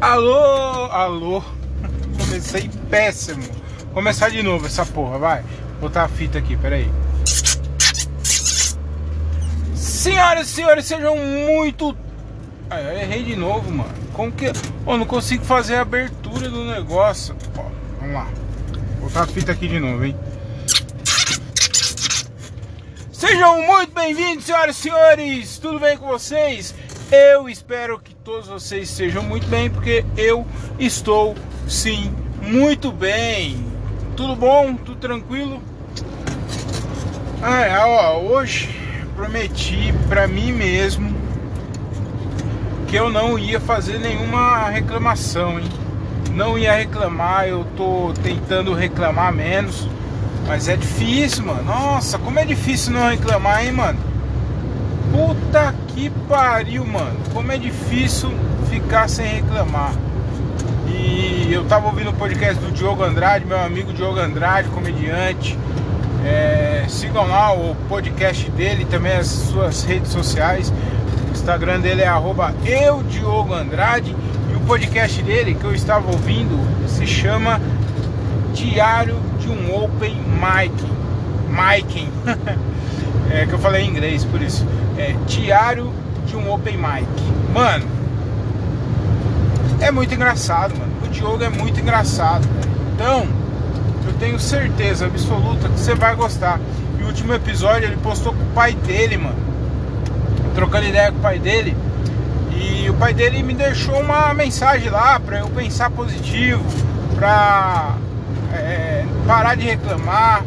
Alô, alô. Comecei péssimo. Começar de novo essa porra, vai. Botar a fita aqui, peraí. Senhoras e senhores, sejam muito. Ah, eu errei de novo, mano. Como que. Oh, não consigo fazer a abertura do negócio. Ó, vamos lá. Vou botar a fita aqui de novo, hein. Sejam muito bem-vindos, senhoras e senhores. Tudo bem com vocês? Eu espero que todos vocês estejam muito bem, porque eu estou sim muito bem. Tudo bom? Tudo tranquilo? Ah, ó, hoje prometi para mim mesmo que eu não ia fazer nenhuma reclamação, hein? Não ia reclamar, eu tô tentando reclamar menos, mas é difícil, mano. Nossa, como é difícil não reclamar, hein, mano? Puta que pariu, mano. Como é difícil ficar sem reclamar. E eu tava ouvindo o podcast do Diogo Andrade, meu amigo Diogo Andrade, comediante. É, sigam lá o podcast dele, também as suas redes sociais. O Instagram dele é eudiogoandrade. E o podcast dele que eu estava ouvindo se chama Diário de um Open Mic. Miking. é que eu falei em inglês, por isso. É Diário de um Open Mic. Mano, é muito engraçado, mano. O Diogo é muito engraçado. Então, eu tenho certeza absoluta que você vai gostar. E o último episódio ele postou com o pai dele, mano. Trocando ideia com o pai dele. E o pai dele me deixou uma mensagem lá pra eu pensar positivo, pra é, parar de reclamar,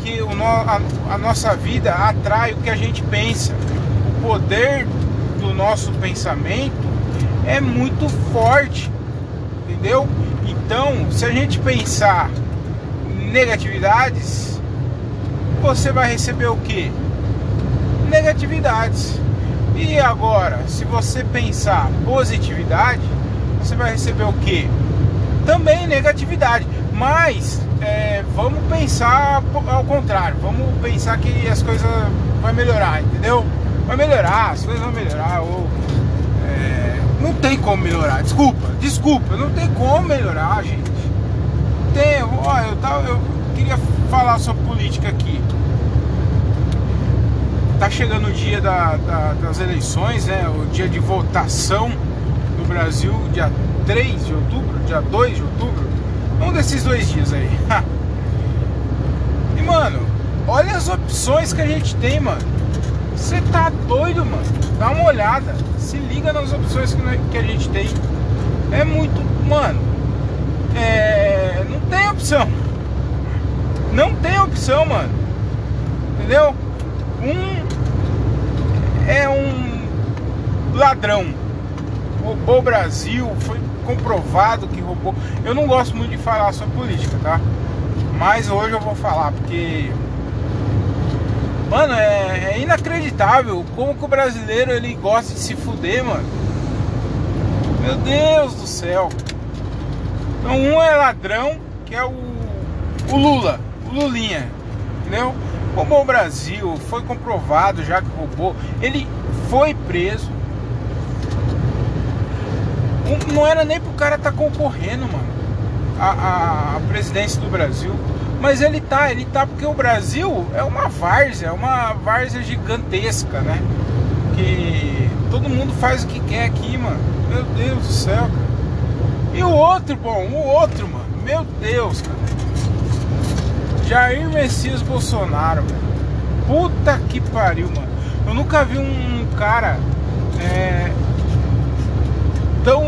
porque o no, a, a nossa vida atrai o que a gente pensa. O poder do nosso pensamento é muito forte, entendeu? Então, se a gente pensar negatividades, você vai receber o que? Negatividades. E agora, se você pensar positividade, você vai receber o que? Também negatividade. Mas é, vamos pensar ao contrário. Vamos pensar que as coisas vão melhorar, entendeu? Vai melhorar, as coisas vão melhorar. Ou, é, não tem como melhorar. Desculpa, desculpa, não tem como melhorar, gente. Tem, ó, eu, tava, eu queria falar sobre política aqui. Tá chegando o dia da, da, das eleições, né? O dia de votação no Brasil, dia 3 de outubro, dia 2 de outubro. Um desses dois dias aí. e mano, olha as opções que a gente tem, mano. Você tá doido, mano? Dá uma olhada. Se liga nas opções que a gente tem. É muito. Mano. É. Não tem opção. Não tem opção, mano. Entendeu? Um. É um ladrão. Roubou o Brasil. Foi comprovado que roubou. Eu não gosto muito de falar sobre política, tá? Mas hoje eu vou falar porque Mano, é, é, inacreditável como que o brasileiro ele gosta de se fuder, mano. Meu Deus do céu. Então um é ladrão, que é o, o Lula, o Lulinha, entendeu? Roubou o Brasil, foi comprovado já que roubou. Ele foi preso. Não era nem pro cara tá concorrendo, mano. A, a, a presidência do Brasil. Mas ele tá, ele tá porque o Brasil é uma várzea, é uma várzea gigantesca, né? Que todo mundo faz o que quer aqui, mano. Meu Deus do céu, cara. E o outro, bom, o outro, mano. Meu Deus, cara. Jair Messias Bolsonaro, mano. Puta que pariu, mano. Eu nunca vi um cara é, tão.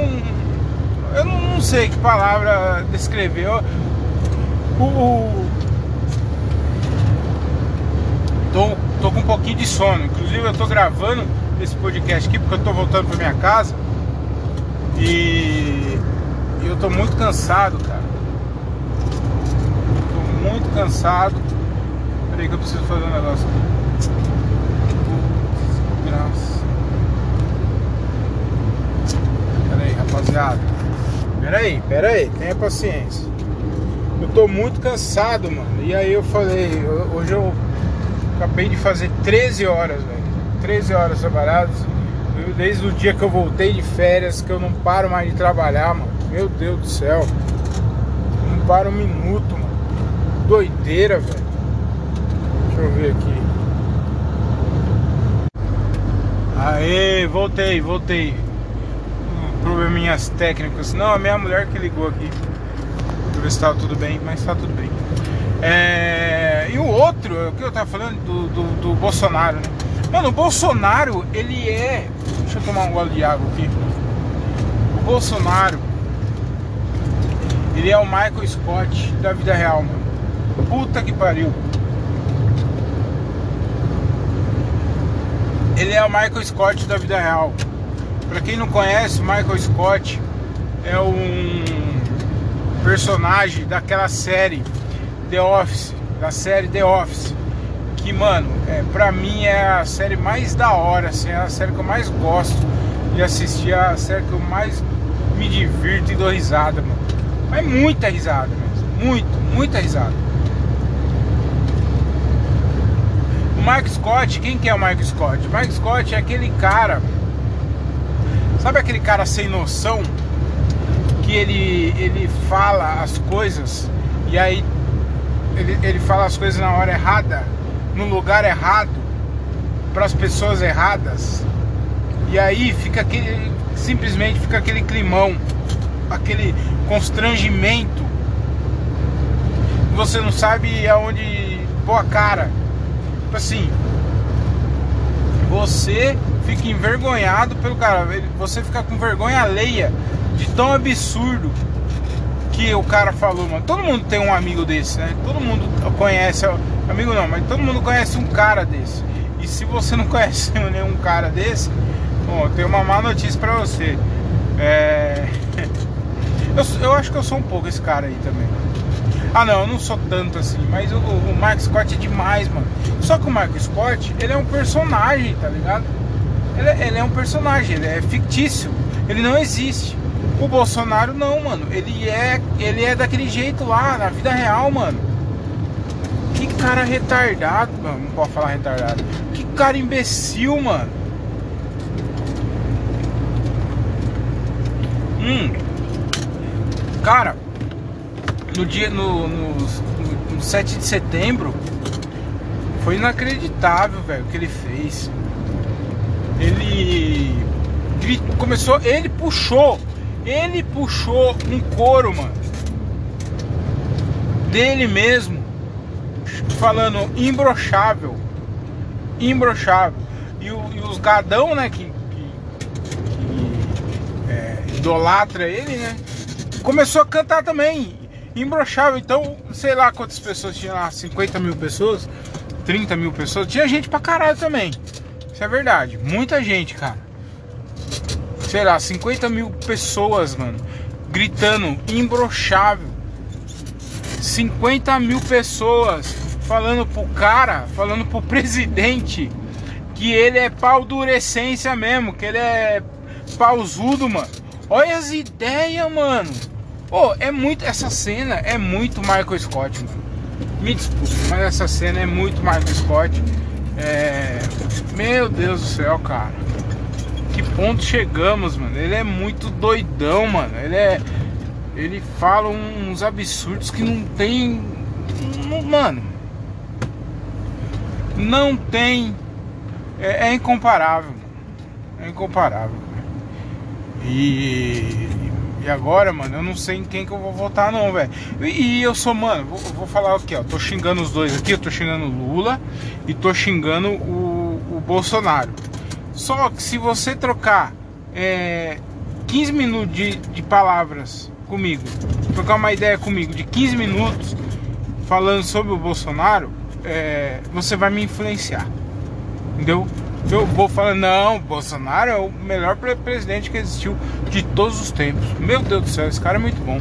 Eu não sei que palavra descrever. O, o, tô, tô com um pouquinho de sono. Inclusive eu tô gravando esse podcast aqui porque eu tô voltando pra minha casa. E eu tô muito cansado, cara. Tô muito cansado. Peraí que eu preciso fazer um negócio aqui. Graça. Rapaziada. Peraí, peraí, tenha paciência. Eu tô muito cansado, mano. E aí eu falei, hoje eu acabei de fazer 13 horas, velho. 13 horas trabalhadas. Desde o dia que eu voltei de férias, que eu não paro mais de trabalhar, mano. Meu Deus do céu. Não paro um minuto, mano. Doideira, velho. Deixa eu ver aqui. Aê, voltei, voltei. Probleminhas técnicos. Não, a minha mulher que ligou aqui. Pra ver se tava tudo bem, mas tá tudo bem. É... E o outro, o que eu tava falando do, do, do Bolsonaro, né? Mano, o Bolsonaro, ele é. Deixa eu tomar um gole de água aqui. O Bolsonaro, ele é o Michael Scott da vida real, mano. Puta que pariu. Ele é o Michael Scott da vida real. Para quem não conhece, Michael Scott é um personagem daquela série The Office, da série The Office, que mano, é, pra mim é a série mais da hora, assim, é a série que eu mais gosto de assistir, é a série que eu mais me divirto e dou risada, mano. Mas muita risada mesmo, muito, muita risada. O Mike Scott, quem que é o Mike Scott? O Mike Scott é aquele cara, sabe aquele cara sem noção que ele ele fala as coisas e aí ele, ele fala as coisas na hora errada, no lugar errado, para as pessoas erradas. E aí fica aquele. Simplesmente fica aquele climão, aquele constrangimento. Você não sabe aonde pôr a cara. Tipo assim, você fica envergonhado pelo cara. Você fica com vergonha alheia de tão absurdo que o cara falou, mano. Todo mundo tem um amigo desse, né? Todo mundo conhece, amigo não, mas todo mundo conhece um cara desse. E se você não conhece nenhum cara desse, bom, tem uma má notícia pra você. É... Eu, eu acho que eu sou um pouco esse cara aí também. Ah não, eu não sou tanto assim, mas o, o Mark Scott é demais, mano. Só que o Mark Scott, ele é um personagem, tá ligado? Ele, é, ele é um personagem, ele é fictício, ele não existe. O Bolsonaro não, mano. Ele é, ele é daquele jeito lá, na vida real, mano. Que cara retardado, mano. Não pode falar retardado. Que cara imbecil, mano. Hum. Cara, no dia no, no, no, no 7 de setembro foi inacreditável, velho, o que ele fez. Começou, ele puxou ele puxou um coro, mano, dele mesmo, falando imbrochável, imbrochável. E, e os gadão, né, que, que, que é, idolatra ele, né, começou a cantar também, imbrochável. Então, sei lá quantas pessoas tinha lá, 50 mil pessoas, 30 mil pessoas, tinha gente pra caralho também. Isso é verdade, muita gente, cara sei lá, 50 mil pessoas, mano, gritando imbrochável. 50 mil pessoas falando pro cara, falando pro presidente que ele é pau durecência mesmo, que ele é pausudo, mano. Olha as ideias, mano. Pô, é muito. Essa cena é muito Michael Scott, mano. Me desculpe, mas essa cena é muito Michael Scott. É. Meu Deus do céu, cara que ponto chegamos, mano. Ele é muito doidão, mano. Ele é. Ele fala uns absurdos que não tem. Mano. Não tem. É, é incomparável. É incomparável. E. E agora, mano, eu não sei em quem que eu vou votar, não, velho. E, eu sou, mano, vou, vou falar aqui, ó. Tô xingando os dois aqui. Eu tô xingando o Lula e tô xingando o, o Bolsonaro. Só que se você trocar é, 15 minutos de, de palavras comigo, trocar uma ideia comigo de 15 minutos falando sobre o Bolsonaro, é, você vai me influenciar. Entendeu? Eu vou falar, não, Bolsonaro é o melhor presidente que existiu de todos os tempos. Meu Deus do céu, esse cara é muito bom.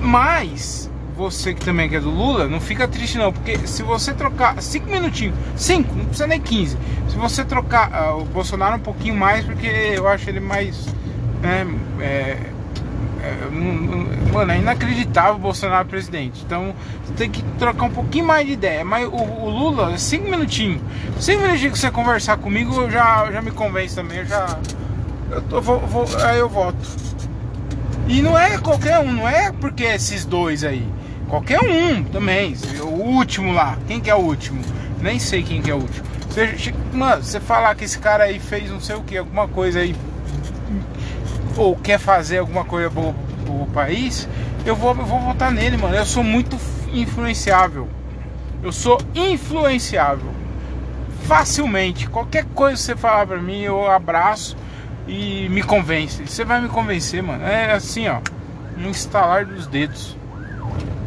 Mas você que também é do Lula, não fica triste não, porque se você trocar 5 minutinhos, 5, não precisa nem 15. Se você trocar uh, o Bolsonaro um pouquinho mais, porque eu acho ele mais né, é, mano, é inacreditável o Bolsonaro presidente. Então tem que trocar um pouquinho mais de ideia. Mas o, o Lula, cinco minutinhos. Cinco minutinhos que você conversar comigo, eu já, já me convence também. Eu já. Eu tô, vou, vou, aí eu voto. E não é qualquer um, não é porque esses dois aí. Qualquer um também. O último lá. Quem que é o último? Nem sei quem que é o último. Você, mano, você falar que esse cara aí fez não sei o que, alguma coisa aí ou quer fazer alguma coisa pro, pro país, eu vou, eu vou votar nele, mano. Eu sou muito influenciável. Eu sou influenciável. Facilmente. Qualquer coisa que você falar pra mim, eu abraço e me convence. Você vai me convencer, mano. É assim, ó. Um instalar dos dedos.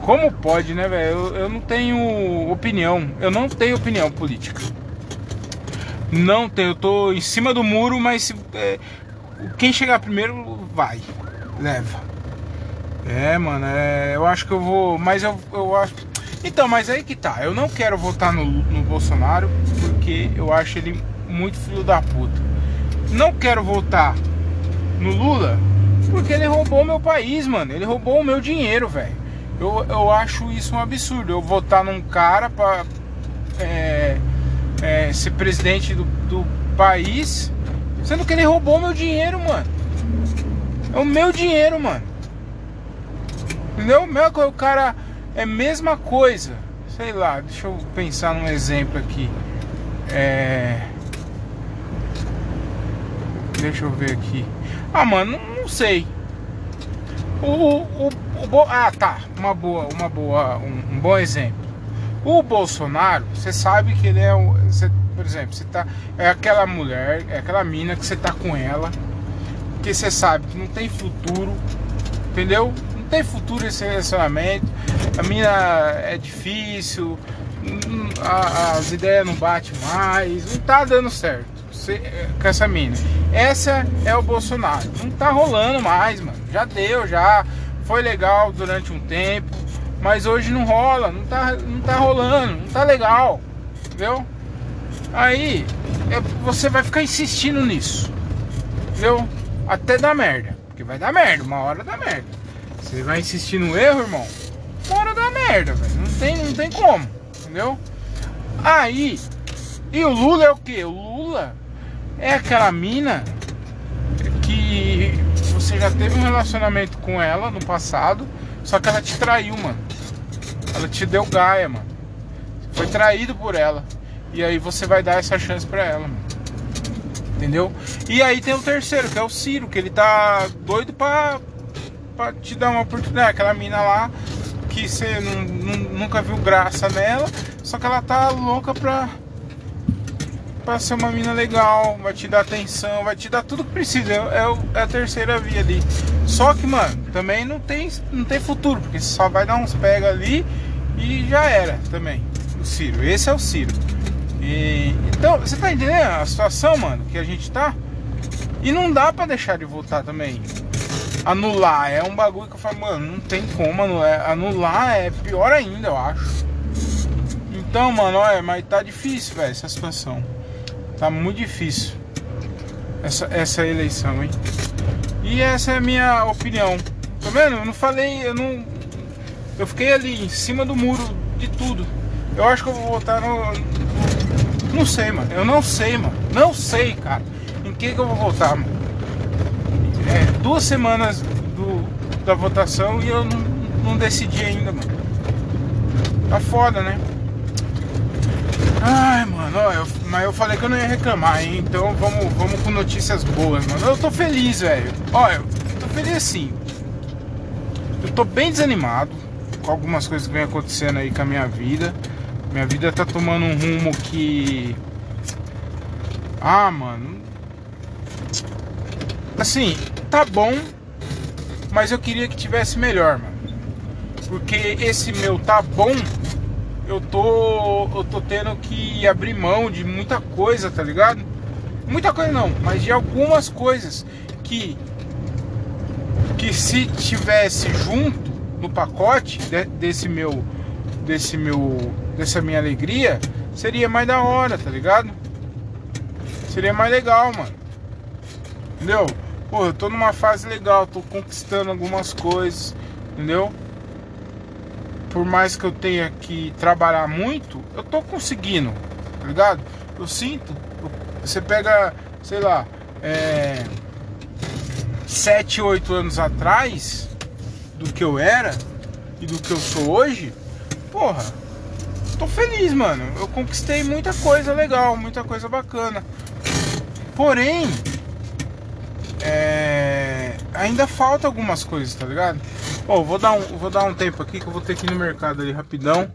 Como pode, né, velho? Eu, eu não tenho opinião. Eu não tenho opinião política. Não tenho. Eu tô em cima do muro, mas é, quem chegar primeiro vai, leva. É, mano, é, eu acho que eu vou. Mas eu, eu acho. Então, mas aí que tá. Eu não quero votar no, no Bolsonaro porque eu acho ele muito filho da puta. Não quero votar no Lula porque ele roubou meu país, mano. Ele roubou o meu dinheiro, velho. Eu, eu acho isso um absurdo. Eu votar num cara pra é, é, ser presidente do, do país Sendo que ele roubou meu dinheiro, mano. É o meu dinheiro, mano. Entendeu? Meu, o cara é mesma coisa. Sei lá, deixa eu pensar num exemplo aqui. É. Deixa eu ver aqui. Ah, mano, não sei. O, o, o, ah, tá. Uma boa, uma boa, um, um bom exemplo. O Bolsonaro, você sabe que ele é. Você por exemplo, você tá. É aquela mulher, é aquela mina que você tá com ela, que você sabe que não tem futuro, entendeu? Não tem futuro esse relacionamento. A mina é difícil, as ideias não batem mais, não tá dando certo você, com essa mina. Essa é o Bolsonaro. Não tá rolando mais, mano. Já deu, já. Foi legal durante um tempo, mas hoje não rola, não tá, não tá rolando, não tá legal, entendeu? Aí é, você vai ficar insistindo nisso. Entendeu? Até dar merda. Porque vai dar merda, uma hora dá merda. Você vai insistir no erro, irmão, uma hora dá merda, velho. Não tem, não tem como. Entendeu? Aí. E o Lula é o que? O Lula é aquela mina que você já teve um relacionamento com ela no passado, só que ela te traiu, mano. Ela te deu gaia, mano. Foi traído por ela. E aí você vai dar essa chance para ela. Entendeu? E aí tem o terceiro, que é o Ciro, que ele tá doido pra, pra te dar uma oportunidade. Aquela mina lá que você nunca viu graça nela, só que ela tá louca pra, pra ser uma mina legal, vai te dar atenção, vai te dar tudo que precisa. É, é a terceira via ali. Só que, mano, também não tem, não tem futuro, porque só vai dar uns pega ali e já era também. O Ciro, esse é o Ciro. E, então, você tá entendendo a situação, mano, que a gente tá? E não dá pra deixar de voltar também. Anular é um bagulho que eu falo, mano, não tem como anular. Anular é pior ainda, eu acho. Então, mano, olha, mas tá difícil, velho, essa situação. Tá muito difícil. Essa, essa eleição, hein? E essa é a minha opinião. Tá vendo? Eu não falei, eu não. Eu fiquei ali em cima do muro de tudo. Eu acho que eu vou votar no, não sei, mano. Eu não sei, mano. Não sei, cara. Em que, que eu vou votar, mano? É, duas semanas do, da votação e eu não, não decidi ainda, mano. Tá foda, né? Ai, mano, ó, eu, mas eu falei que eu não ia reclamar, hein? Então vamos, vamos com notícias boas, mano. Eu tô feliz, velho. Olha, eu tô feliz assim. Eu tô bem desanimado com algumas coisas que vem acontecendo aí com a minha vida. Minha vida tá tomando um rumo que. Ah, mano. Assim, tá bom, mas eu queria que tivesse melhor, mano. Porque esse meu tá bom, eu tô. Eu tô tendo que abrir mão de muita coisa, tá ligado? Muita coisa não, mas de algumas coisas que. Que se tivesse junto no pacote de, desse meu. Desse meu dessa minha alegria, seria mais da hora, tá ligado? Seria mais legal, mano. Entendeu? pô, eu tô numa fase legal, tô conquistando algumas coisas, entendeu? Por mais que eu tenha que trabalhar muito, eu tô conseguindo, tá ligado? Eu sinto, você pega, sei lá, é, 7, 8 anos atrás do que eu era e do que eu sou hoje, porra, tô feliz, mano. Eu conquistei muita coisa legal, muita coisa bacana. Porém, é, ainda falta algumas coisas, tá ligado? Ó, oh, vou dar um, vou dar um tempo aqui que eu vou ter que ir no mercado ali rapidão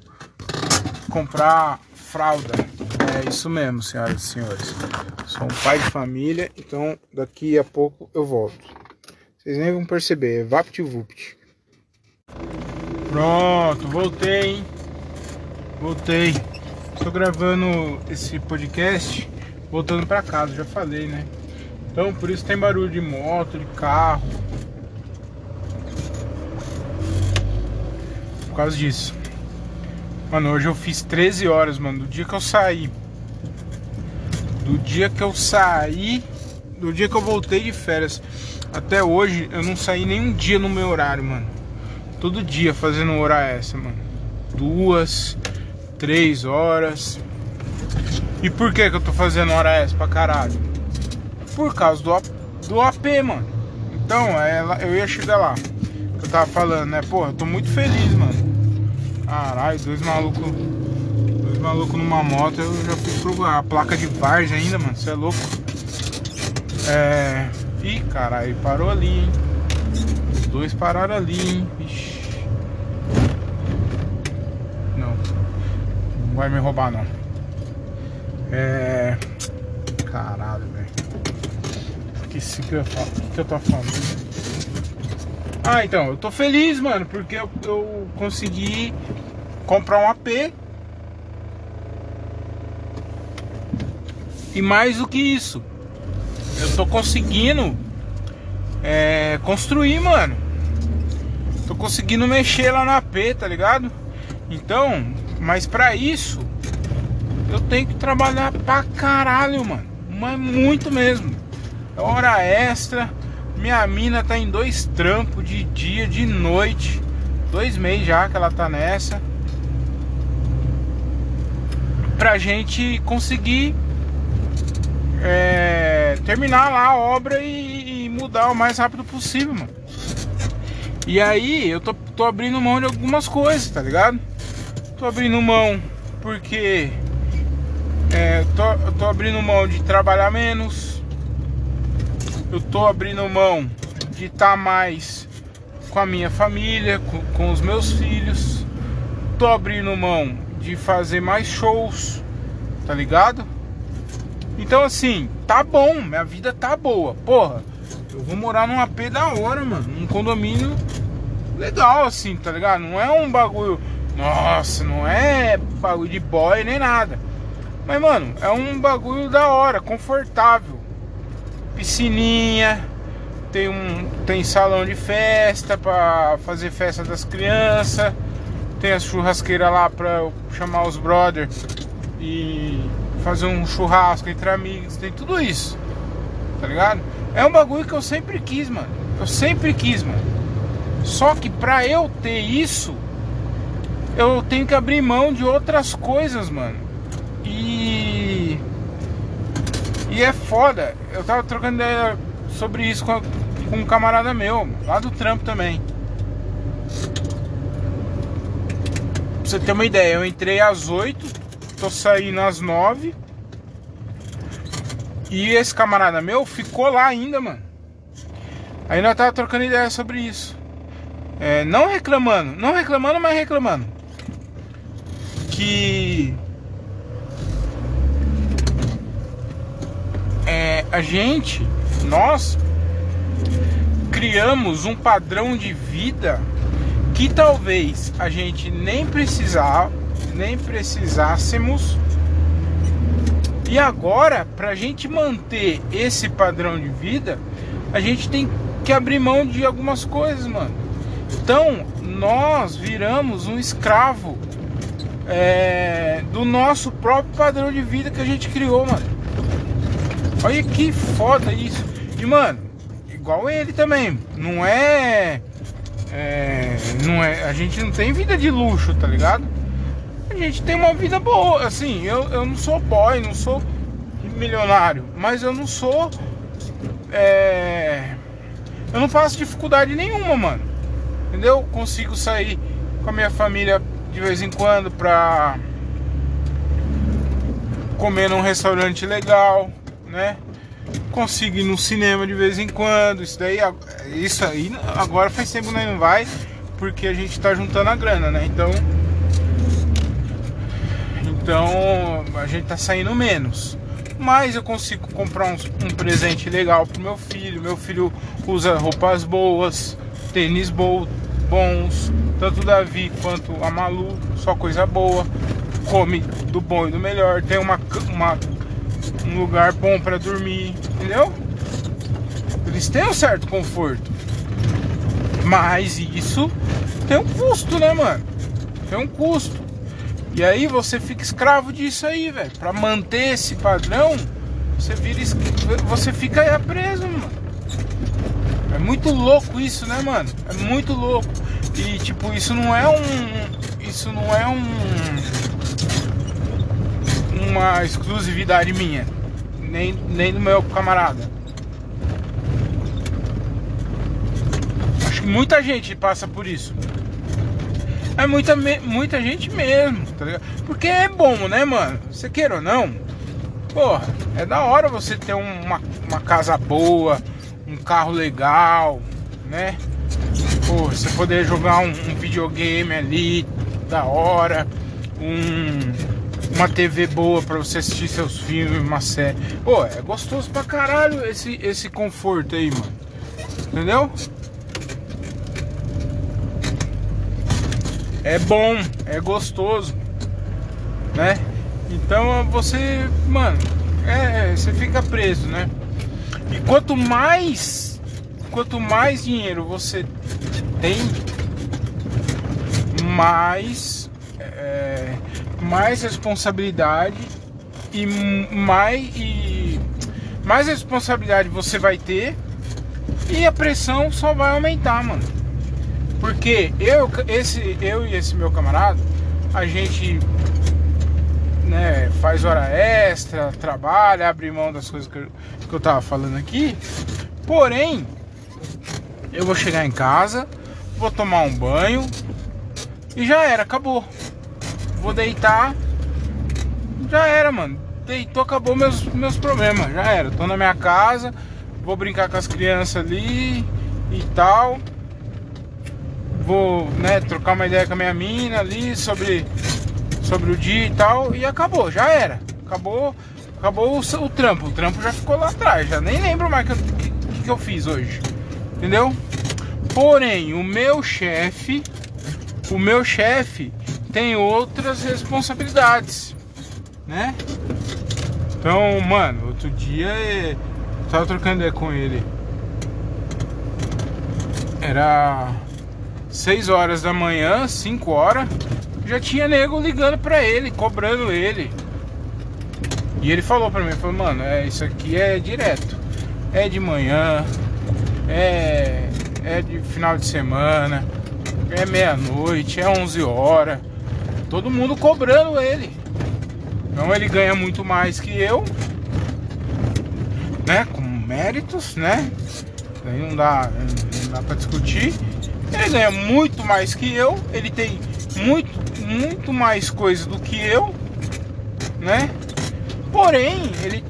comprar fralda. É isso mesmo, senhoras e senhores. Sou um pai de família, então daqui a pouco eu volto. Vocês nem vão perceber, é VaptVupt. Pronto, voltei, hein? Voltei. Estou gravando esse podcast voltando para casa, já falei, né? Então por isso tem barulho de moto, de carro. Por causa disso. Mano, hoje eu fiz 13 horas, mano, do dia que eu saí. Do dia que eu saí, do dia que eu voltei de férias até hoje, eu não saí nenhum dia no meu horário, mano. Todo dia fazendo hora essa, mano. Duas, três horas. E por que que eu tô fazendo hora essa pra caralho? por causa do, do AP, mano. Então, é, eu ia chegar lá. Eu tava falando, né? Porra, eu tô muito feliz, mano. Caralho, dois malucos. Dois malucos numa moto, eu já fiz pro, a placa de Vargas ainda, mano. Você é louco. É. Ih, caralho, parou ali, hein? Os dois pararam ali, hein? Ixi. Não. Não vai me roubar, não. É. Caralho, velho esqueci que eu, que, eu tô falando. Ah, então, eu tô feliz, mano, porque eu, eu consegui comprar um AP. E mais do que isso, eu tô conseguindo é, construir, mano. Tô conseguindo mexer lá na AP, tá ligado? Então, mas pra isso, eu tenho que trabalhar pra caralho, mano. Mas muito mesmo hora extra. Minha mina tá em dois trampos de dia, de noite. Dois meses já que ela tá nessa. Pra gente conseguir é, terminar lá a obra e, e, mudar o mais rápido possível, mano. E aí eu tô, tô abrindo mão de algumas coisas, tá ligado? Tô abrindo mão porque é, tô, tô abrindo mão de trabalhar menos eu tô abrindo mão de estar tá mais com a minha família, com, com os meus filhos. Tô abrindo mão de fazer mais shows, tá ligado? Então assim, tá bom, minha vida tá boa. Porra, eu vou morar num AP da hora, mano. Um condomínio legal, assim, tá ligado? Não é um bagulho. Nossa, não é bagulho de boy nem nada. Mas, mano, é um bagulho da hora, confortável piscininha, tem um tem salão de festa para fazer festa das crianças, tem a churrasqueira lá para chamar os brothers e fazer um churrasco entre amigos, tem tudo isso. Tá ligado? É um bagulho que eu sempre quis, mano. Eu sempre quis, mano. Só que pra eu ter isso, eu tenho que abrir mão de outras coisas, mano. E e é foda. Eu tava trocando ideia sobre isso com, com um camarada meu, lá do trampo também. Pra você ter uma ideia, eu entrei às 8, tô saindo às 9. E esse camarada meu ficou lá ainda, mano. Aí nós tava trocando ideia sobre isso. É, não reclamando, não reclamando, mas reclamando. Que é, a gente, nós criamos um padrão de vida que talvez a gente nem precisar, nem precisássemos. E agora, para a gente manter esse padrão de vida, a gente tem que abrir mão de algumas coisas, mano. Então, nós viramos um escravo é, do nosso próprio padrão de vida que a gente criou, mano. Olha que foda isso. E mano, igual ele também. Não é, é, não é. A gente não tem vida de luxo, tá ligado? A gente tem uma vida boa. Assim, eu, eu não sou boy, não sou milionário, mas eu não sou. É, eu não faço dificuldade nenhuma, mano. Entendeu? Consigo sair com a minha família de vez em quando pra comer num restaurante legal, né? Consigo ir no cinema de vez em quando. Isso daí, isso aí agora faz tempo que não vai, porque a gente tá juntando a grana, né? Então, então a gente tá saindo menos. Mas eu consigo comprar um, um presente legal pro meu filho. Meu filho usa roupas boas, tênis bo bons, tanto o Davi quanto a Malu, só coisa boa. Come do bom e do melhor. Tem uma, uma um lugar bom para dormir, entendeu? Eles têm um certo conforto. Mas isso tem um custo, né, mano? Tem um custo. E aí você fica escravo disso aí, velho. Pra manter esse padrão, você vira você fica preso, mano. É muito louco isso, né, mano? É muito louco. E tipo, isso não é um. Isso não é um. Uma exclusividade minha nem, nem do meu camarada. Acho que muita gente passa por isso. É muita, muita gente mesmo, tá ligado? Porque é bom, né, mano? Você queira ou não, porra, é da hora você ter uma, uma casa boa, um carro legal, né? Pô, você poder jogar um, um videogame ali, da hora, um uma TV boa para você assistir seus filmes, uma série. Pô, é gostoso pra caralho esse, esse conforto aí, mano. Entendeu? É bom, é gostoso, né? Então você, mano, é, você fica preso, né? E quanto mais, quanto mais dinheiro você tem, mais é, mais responsabilidade e mais e mais responsabilidade você vai ter e a pressão só vai aumentar, mano. Porque eu esse eu e esse meu camarada, a gente né, faz hora extra, trabalha, abre mão das coisas que eu, que eu tava falando aqui. Porém, eu vou chegar em casa, vou tomar um banho e já era, acabou vou deitar. Já era, mano. Deitou, acabou meus, meus problemas. Já era. Tô na minha casa, vou brincar com as crianças ali e tal. Vou, né, trocar uma ideia com a minha mina ali sobre, sobre o dia e tal. E acabou, já era. Acabou, acabou o, o trampo. O trampo já ficou lá atrás. Já nem lembro mais o que, que, que eu fiz hoje. Entendeu? Porém, o meu chefe, o meu chefe, tem outras responsabilidades, né? Então, mano, outro dia eu tava trocando ideia com ele. Era 6 horas da manhã, 5 horas, já tinha nego ligando pra ele, cobrando ele. E ele falou pra mim, falou, mano, é, isso aqui é direto. É de manhã, é, é de final de semana, é meia-noite, é 11 horas todo mundo cobrando ele. Então ele ganha muito mais que eu, né? Com méritos, né? Aí não dá, não dá pra discutir. Ele ganha muito mais que eu, ele tem muito, muito mais coisa do que eu, né? Porém, ele,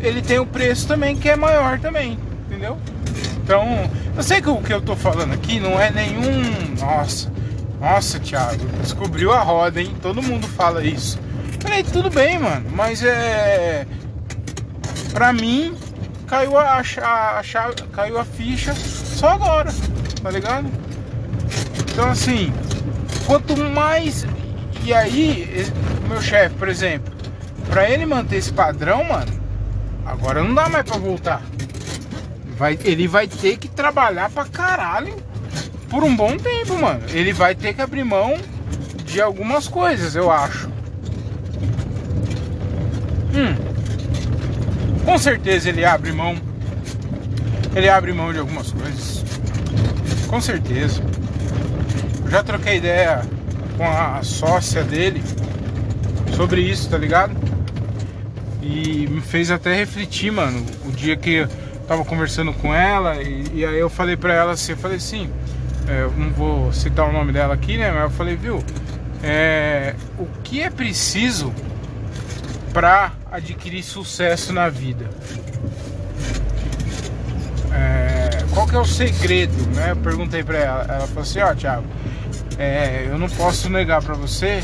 ele tem o preço também que é maior também, entendeu? Então, eu sei que o que eu tô falando aqui não é nenhum. Nossa, nossa, Thiago, descobriu a roda, hein? Todo mundo fala isso. Falei, tudo bem, mano, mas é. Pra mim, caiu a, a, a, caiu a ficha só agora, tá ligado? Então, assim, quanto mais. E aí, meu chefe, por exemplo, pra ele manter esse padrão, mano, agora não dá mais pra voltar. Vai, ele vai ter que trabalhar pra caralho por um bom tempo, mano. Ele vai ter que abrir mão de algumas coisas, eu acho. Hum. Com certeza ele abre mão ele abre mão de algumas coisas. Com certeza. Eu já troquei ideia com a sócia dele sobre isso, tá ligado? E me fez até refletir, mano. O dia que eu tava conversando com ela, e, e aí eu falei pra ela assim, eu falei assim, é, não vou citar o nome dela aqui, né? Mas eu falei, viu, é, o que é preciso para adquirir sucesso na vida? É, qual que é o segredo, né? Eu perguntei pra ela, ela falou assim, ó, oh, Thiago, é, eu não posso negar para você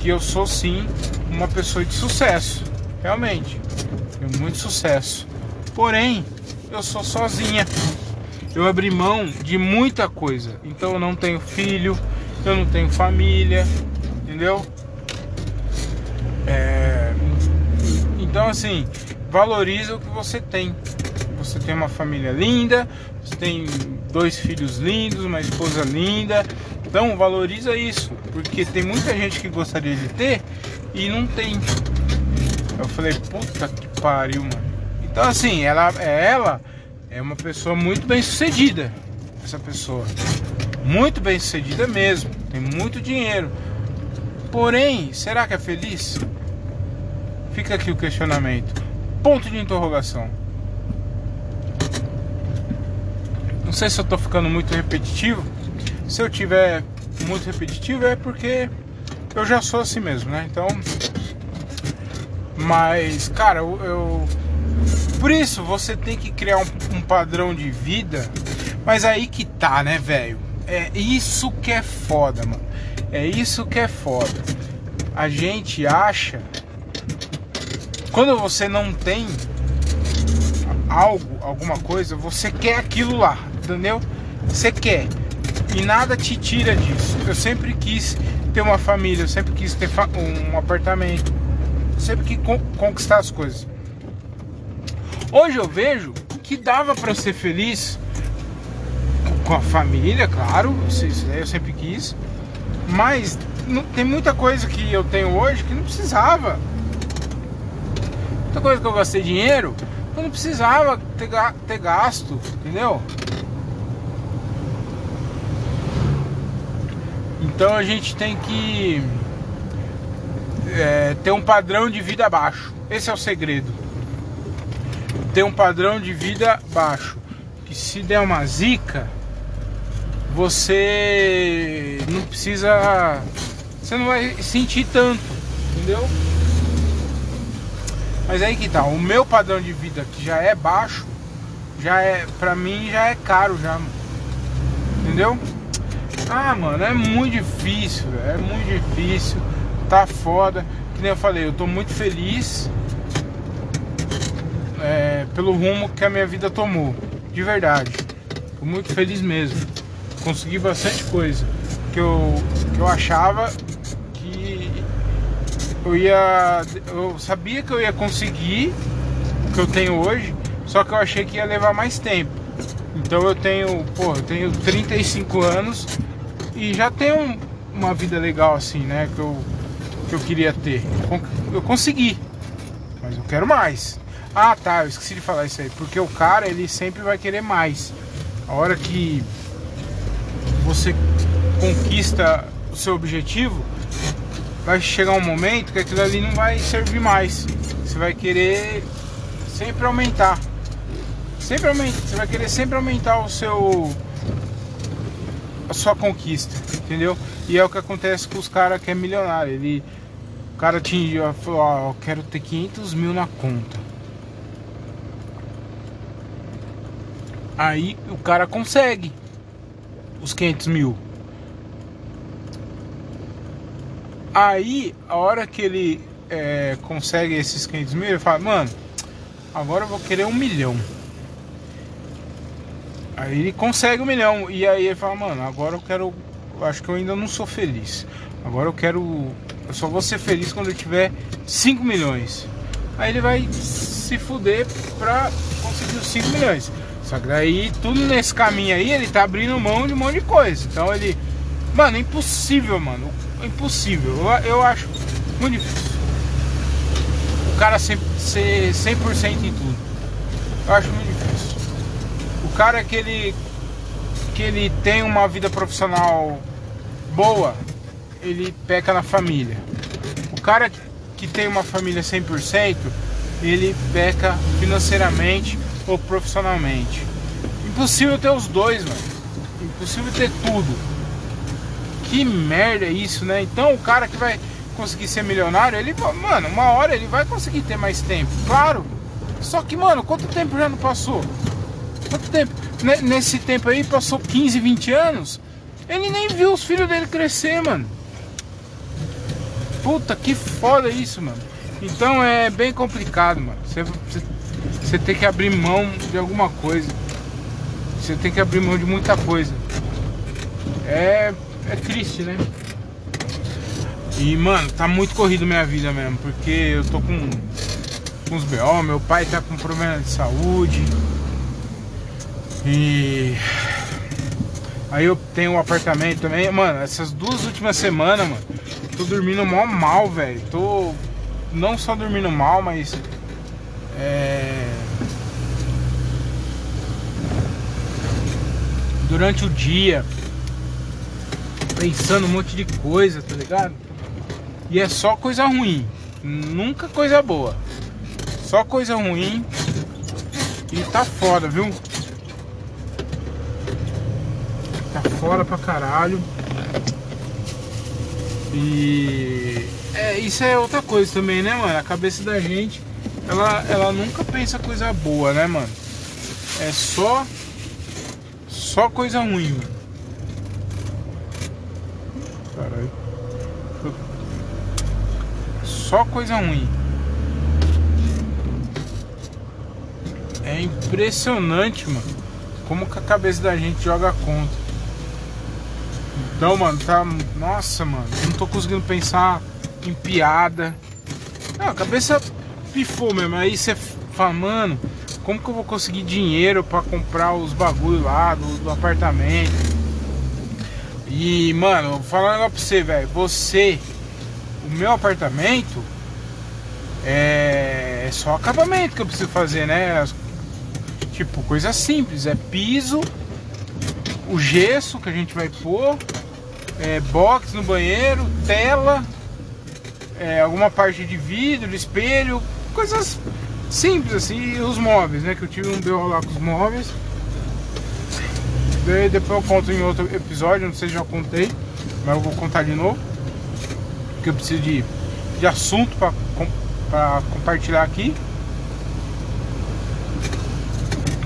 que eu sou sim uma pessoa de sucesso, realmente, tenho muito sucesso. Porém, eu sou sozinha. Eu abri mão de muita coisa. Então eu não tenho filho, eu não tenho família, entendeu? É... Então assim, valoriza o que você tem. Você tem uma família linda, você tem dois filhos lindos, uma esposa linda, então valoriza isso, porque tem muita gente que gostaria de ter e não tem. Eu falei, puta que pariu, mano. Então assim, ela é ela é uma pessoa muito bem sucedida. Essa pessoa. Muito bem sucedida mesmo. Tem muito dinheiro. Porém, será que é feliz? Fica aqui o questionamento. Ponto de interrogação. Não sei se eu tô ficando muito repetitivo. Se eu tiver muito repetitivo é porque eu já sou assim mesmo, né? Então. Mas, cara, eu. eu... Por isso você tem que criar um, um padrão de vida. Mas aí que tá, né, velho? É isso que é foda, mano. É isso que é foda. A gente acha. Quando você não tem algo, alguma coisa, você quer aquilo lá, entendeu? Você quer e nada te tira disso. Eu sempre quis ter uma família, eu sempre quis ter um apartamento, sempre quis conquistar as coisas. Hoje eu vejo que dava para ser feliz com a família, claro, isso aí eu sempre quis, mas tem muita coisa que eu tenho hoje que não precisava. Muita coisa que eu gastei dinheiro, eu não precisava ter, ter gasto, entendeu? Então a gente tem que é, ter um padrão de vida baixo. Esse é o segredo. Ter um padrão de vida baixo. Que se der uma zica, você não precisa. Você não vai sentir tanto, entendeu? Mas aí que tá, o meu padrão de vida que já é baixo, já é, pra mim já é caro já. Entendeu? Ah, mano, é muito difícil, é muito difícil. Tá foda. Que nem eu falei, eu tô muito feliz é, pelo rumo que a minha vida tomou. De verdade. Tô muito feliz mesmo. Consegui bastante coisa que eu, que eu achava que eu ia. Eu sabia que eu ia conseguir o que eu tenho hoje, só que eu achei que ia levar mais tempo. Então eu tenho, pô, eu tenho 35 anos e já tenho uma vida legal assim, né? Que eu, que eu queria ter. Eu consegui, mas eu quero mais. Ah, tá, eu esqueci de falar isso aí. Porque o cara, ele sempre vai querer mais. A hora que você conquista o seu objetivo, vai chegar um momento que aquilo ali não vai servir mais. Você vai querer sempre aumentar. Sempre aumenta. Você vai querer sempre aumentar o seu sua conquista, entendeu? E é o que acontece com os caras que é milionário. Ele, o cara tinha falou, ó, eu quero ter 500 mil na conta. Aí o cara consegue os 500 mil. Aí, a hora que ele é, consegue esses 500 mil, ele fala, mano, agora eu vou querer um milhão. Aí ele consegue um milhão. E aí ele fala, mano, agora eu quero. Acho que eu ainda não sou feliz. Agora eu quero. Eu só vou ser feliz quando eu tiver 5 milhões. Aí ele vai se fuder pra conseguir os 5 milhões. Só que daí tudo nesse caminho aí ele tá abrindo mão de um monte de coisa. Então ele. Mano, impossível, mano. Impossível. Eu, eu acho muito difícil. O cara ser, ser 100% em tudo. Eu acho muito difícil cara que ele que ele tem uma vida profissional boa, ele peca na família. O cara que tem uma família 100%, ele peca financeiramente ou profissionalmente. Impossível ter os dois, mano. Impossível ter tudo. Que merda é isso, né? Então o cara que vai conseguir ser milionário, ele, mano, uma hora ele vai conseguir ter mais tempo, claro. Só que, mano, quanto tempo já não passou? Quanto tempo? Nesse tempo aí passou 15, 20 anos. Ele nem viu os filhos dele crescer, mano. Puta, que foda isso, mano. Então é bem complicado, mano. Você, você, tem que abrir mão de alguma coisa. Você tem que abrir mão de muita coisa. É, é triste, né? E, mano, tá muito corrido minha vida mesmo. Porque eu tô com, com os BO, meu pai tá com problema de saúde. E. Aí eu tenho um apartamento também. Mano, essas duas últimas semanas, mano, tô dormindo mó mal, velho. Tô não só dormindo mal, mas. É. Durante o dia, pensando um monte de coisa, tá ligado? E é só coisa ruim, nunca coisa boa. Só coisa ruim. E tá foda, viu? Tá fora pra caralho. E é, isso é outra coisa também, né, mano? A cabeça da gente, ela, ela nunca pensa coisa boa, né, mano? É só só coisa ruim, mano. Caralho. Só coisa ruim. É impressionante, mano. Como que a cabeça da gente joga contra. Então, mano, tá. Nossa, mano, não tô conseguindo pensar em piada. Não, a cabeça pifou mesmo. Aí você fala, mano, como que eu vou conseguir dinheiro para comprar os bagulho lá do, do, apartamento? E, mano, falando pra você, velho, você, o meu apartamento é, é só acabamento que eu preciso fazer, né? Tipo, coisa simples, é piso, o gesso que a gente vai pôr, é, box no banheiro, tela, é, alguma parte de vidro, espelho, coisas simples assim, e os móveis, né? Que eu tive um BO lá com os móveis. Depois eu conto em outro episódio, não sei se já contei, mas eu vou contar de novo. Porque eu preciso de, de assunto para compartilhar aqui.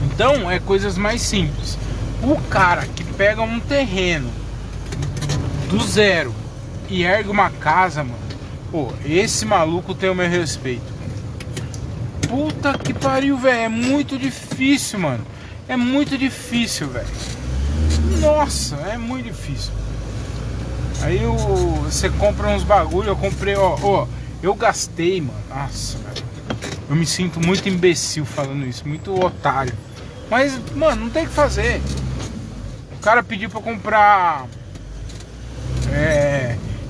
Então é coisas mais simples. O cara que pega um terreno do zero e ergue uma casa, mano. Pô, esse maluco tem o meu respeito. Puta que pariu, velho. É muito difícil, mano. É muito difícil, velho. Nossa, é muito difícil. Aí o, você compra uns bagulho, eu comprei, ó, ó, eu gastei, mano. Nossa, velho. Eu me sinto muito imbecil falando isso, muito otário. Mas, mano, não tem o que fazer. O cara pediu pra comprar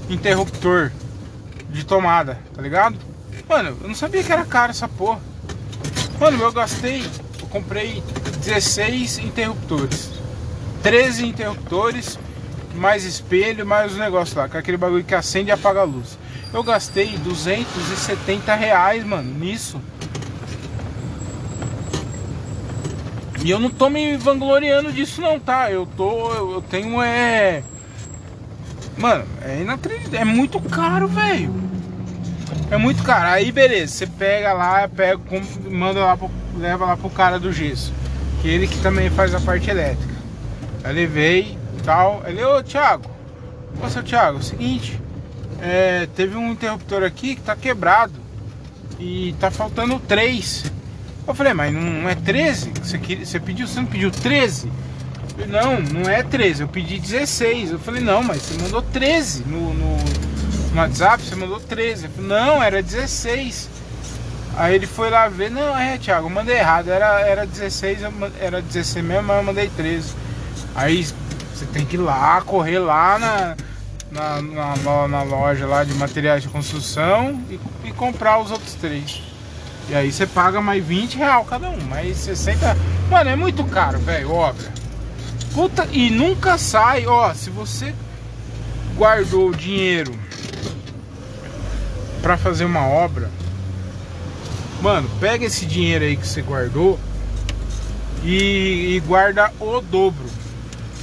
interruptor de tomada, tá ligado? Mano, eu não sabia que era caro essa porra. Mano, eu gastei, eu comprei 16 interruptores. 13 interruptores, mais espelho, mais os negócios lá, com aquele bagulho que acende e apaga a luz. Eu gastei 270 reais, mano, nisso. E eu não tô me vangloriando disso não, tá? Eu tô. Eu tenho é. Mano, é inacreditável. É muito caro, velho. É muito caro. Aí beleza, você pega lá, pega, manda lá pro, leva lá pro cara do gesso. Que ele que também faz a parte elétrica. Aí levei tal. Ele, ô Thiago, ô seu Thiago, é o seguinte, é, teve um interruptor aqui que tá quebrado. E tá faltando três. Eu falei, mas não é 13? Você, você pediu, você não pediu 13? Não, não é 13, eu pedi 16. Eu falei, não, mas você mandou 13 no, no, no WhatsApp, você mandou 13. Eu falei, não, era 16. Aí ele foi lá ver, não, é, Thiago, eu mandei errado, era, era 16, era 16 mesmo, mas eu mandei 13. Aí você tem que ir lá, correr lá na, na, na, na loja lá de materiais de construção e, e, comprar os outros três. E aí você paga mais 20 real cada um, mais 60 Mano, é muito caro, velho, obra. Puta, e nunca sai, ó, se você guardou o dinheiro para fazer uma obra, mano, pega esse dinheiro aí que você guardou e, e guarda o dobro.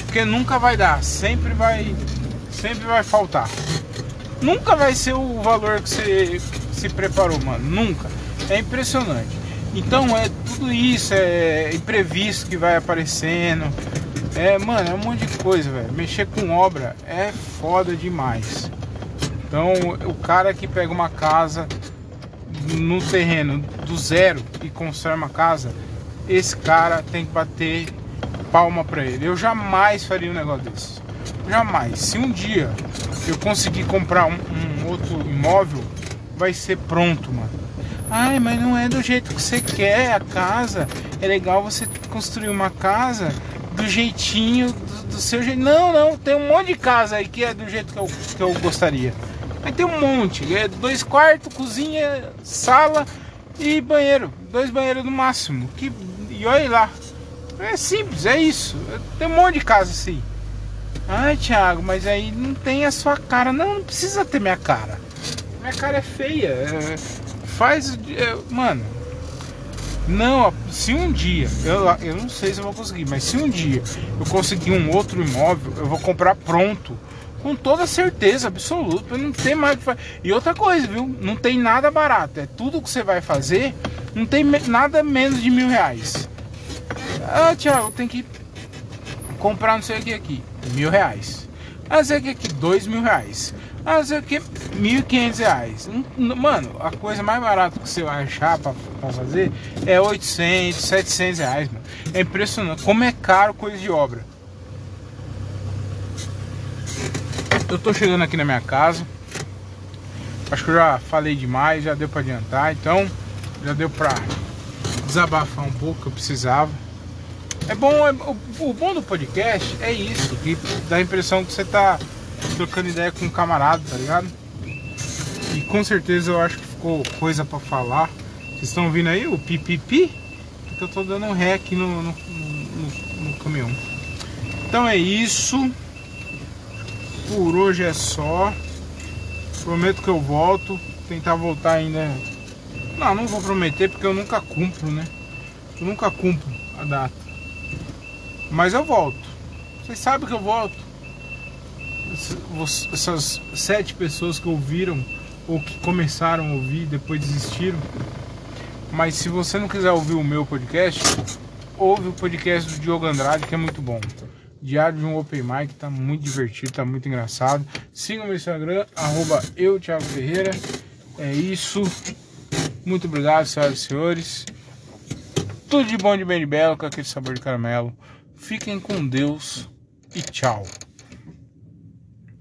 Porque nunca vai dar, sempre vai sempre vai faltar. Nunca vai ser o valor que você se preparou, mano. Nunca. É impressionante. Então é tudo isso, é imprevisto que vai aparecendo. É, mano, é um monte de coisa, velho. Mexer com obra é foda demais. Então, o cara que pega uma casa no terreno do zero e constrói uma casa, esse cara tem que bater palma pra ele. Eu jamais faria um negócio desse. Jamais. Se um dia eu conseguir comprar um, um outro imóvel, vai ser pronto, mano. Ai, mas não é do jeito que você quer a casa. É legal você construir uma casa do jeitinho, do, do, seu jeito. Não, não, tem um monte de casa aí que é do jeito que eu, que eu gostaria. Mas tem um monte. É dois quartos, cozinha, sala e banheiro. Dois banheiros no máximo. Que, e olha lá. É simples, é isso. Tem um monte de casa assim. Ai, Thiago, mas aí não tem a sua cara. Não, não precisa ter minha cara. Minha cara é feia. É, faz. É, mano, não, se um dia, eu, eu não sei se eu vou conseguir, mas se um dia eu conseguir um outro imóvel, eu vou comprar pronto. Com toda certeza absoluta, não tem mais. E outra coisa, viu? Não tem nada barato. É tudo que você vai fazer, não tem nada menos de mil reais. Ah, Thiago, tem que comprar não sei o que aqui. Mil reais. Ah, sei o que aqui, dois mil reais. Ah, sei o que, mil e quinhentos reais. Mano, a coisa mais barata que você vai achar pra, pra fazer é 800, 700 reais, mano. É impressionante como é caro coisa de obra. Eu tô chegando aqui na minha casa. Acho que eu já falei demais, já deu pra adiantar. Então, já deu pra desabafar um pouco que eu precisava. É bom, é, o, o, bom do podcast é isso, que dá a impressão que você tá trocando ideia com um camarada, tá ligado? E com certeza eu acho que ficou coisa para falar. Vocês estão ouvindo aí o pipipi? Porque eu tô dando um ré aqui no, no, no, no caminhão. Então é isso. Por hoje é só. Prometo que eu volto. Tentar voltar ainda. Não, não vou prometer porque eu nunca cumpro, né? Eu nunca cumpro a data. Mas eu volto. Vocês sabem que eu volto essas sete pessoas que ouviram ou que começaram a ouvir depois desistiram. Mas se você não quiser ouvir o meu podcast, ouve o podcast do Diogo Andrade, que é muito bom. Diário de um Open Mic, tá muito divertido, tá muito engraçado. Siga o meu Instagram, arroba eu, Thiago Ferreira. É isso. Muito obrigado, senhoras e senhores. Tudo de bom, de bem de belo, com aquele sabor de caramelo. Fiquem com Deus e tchau.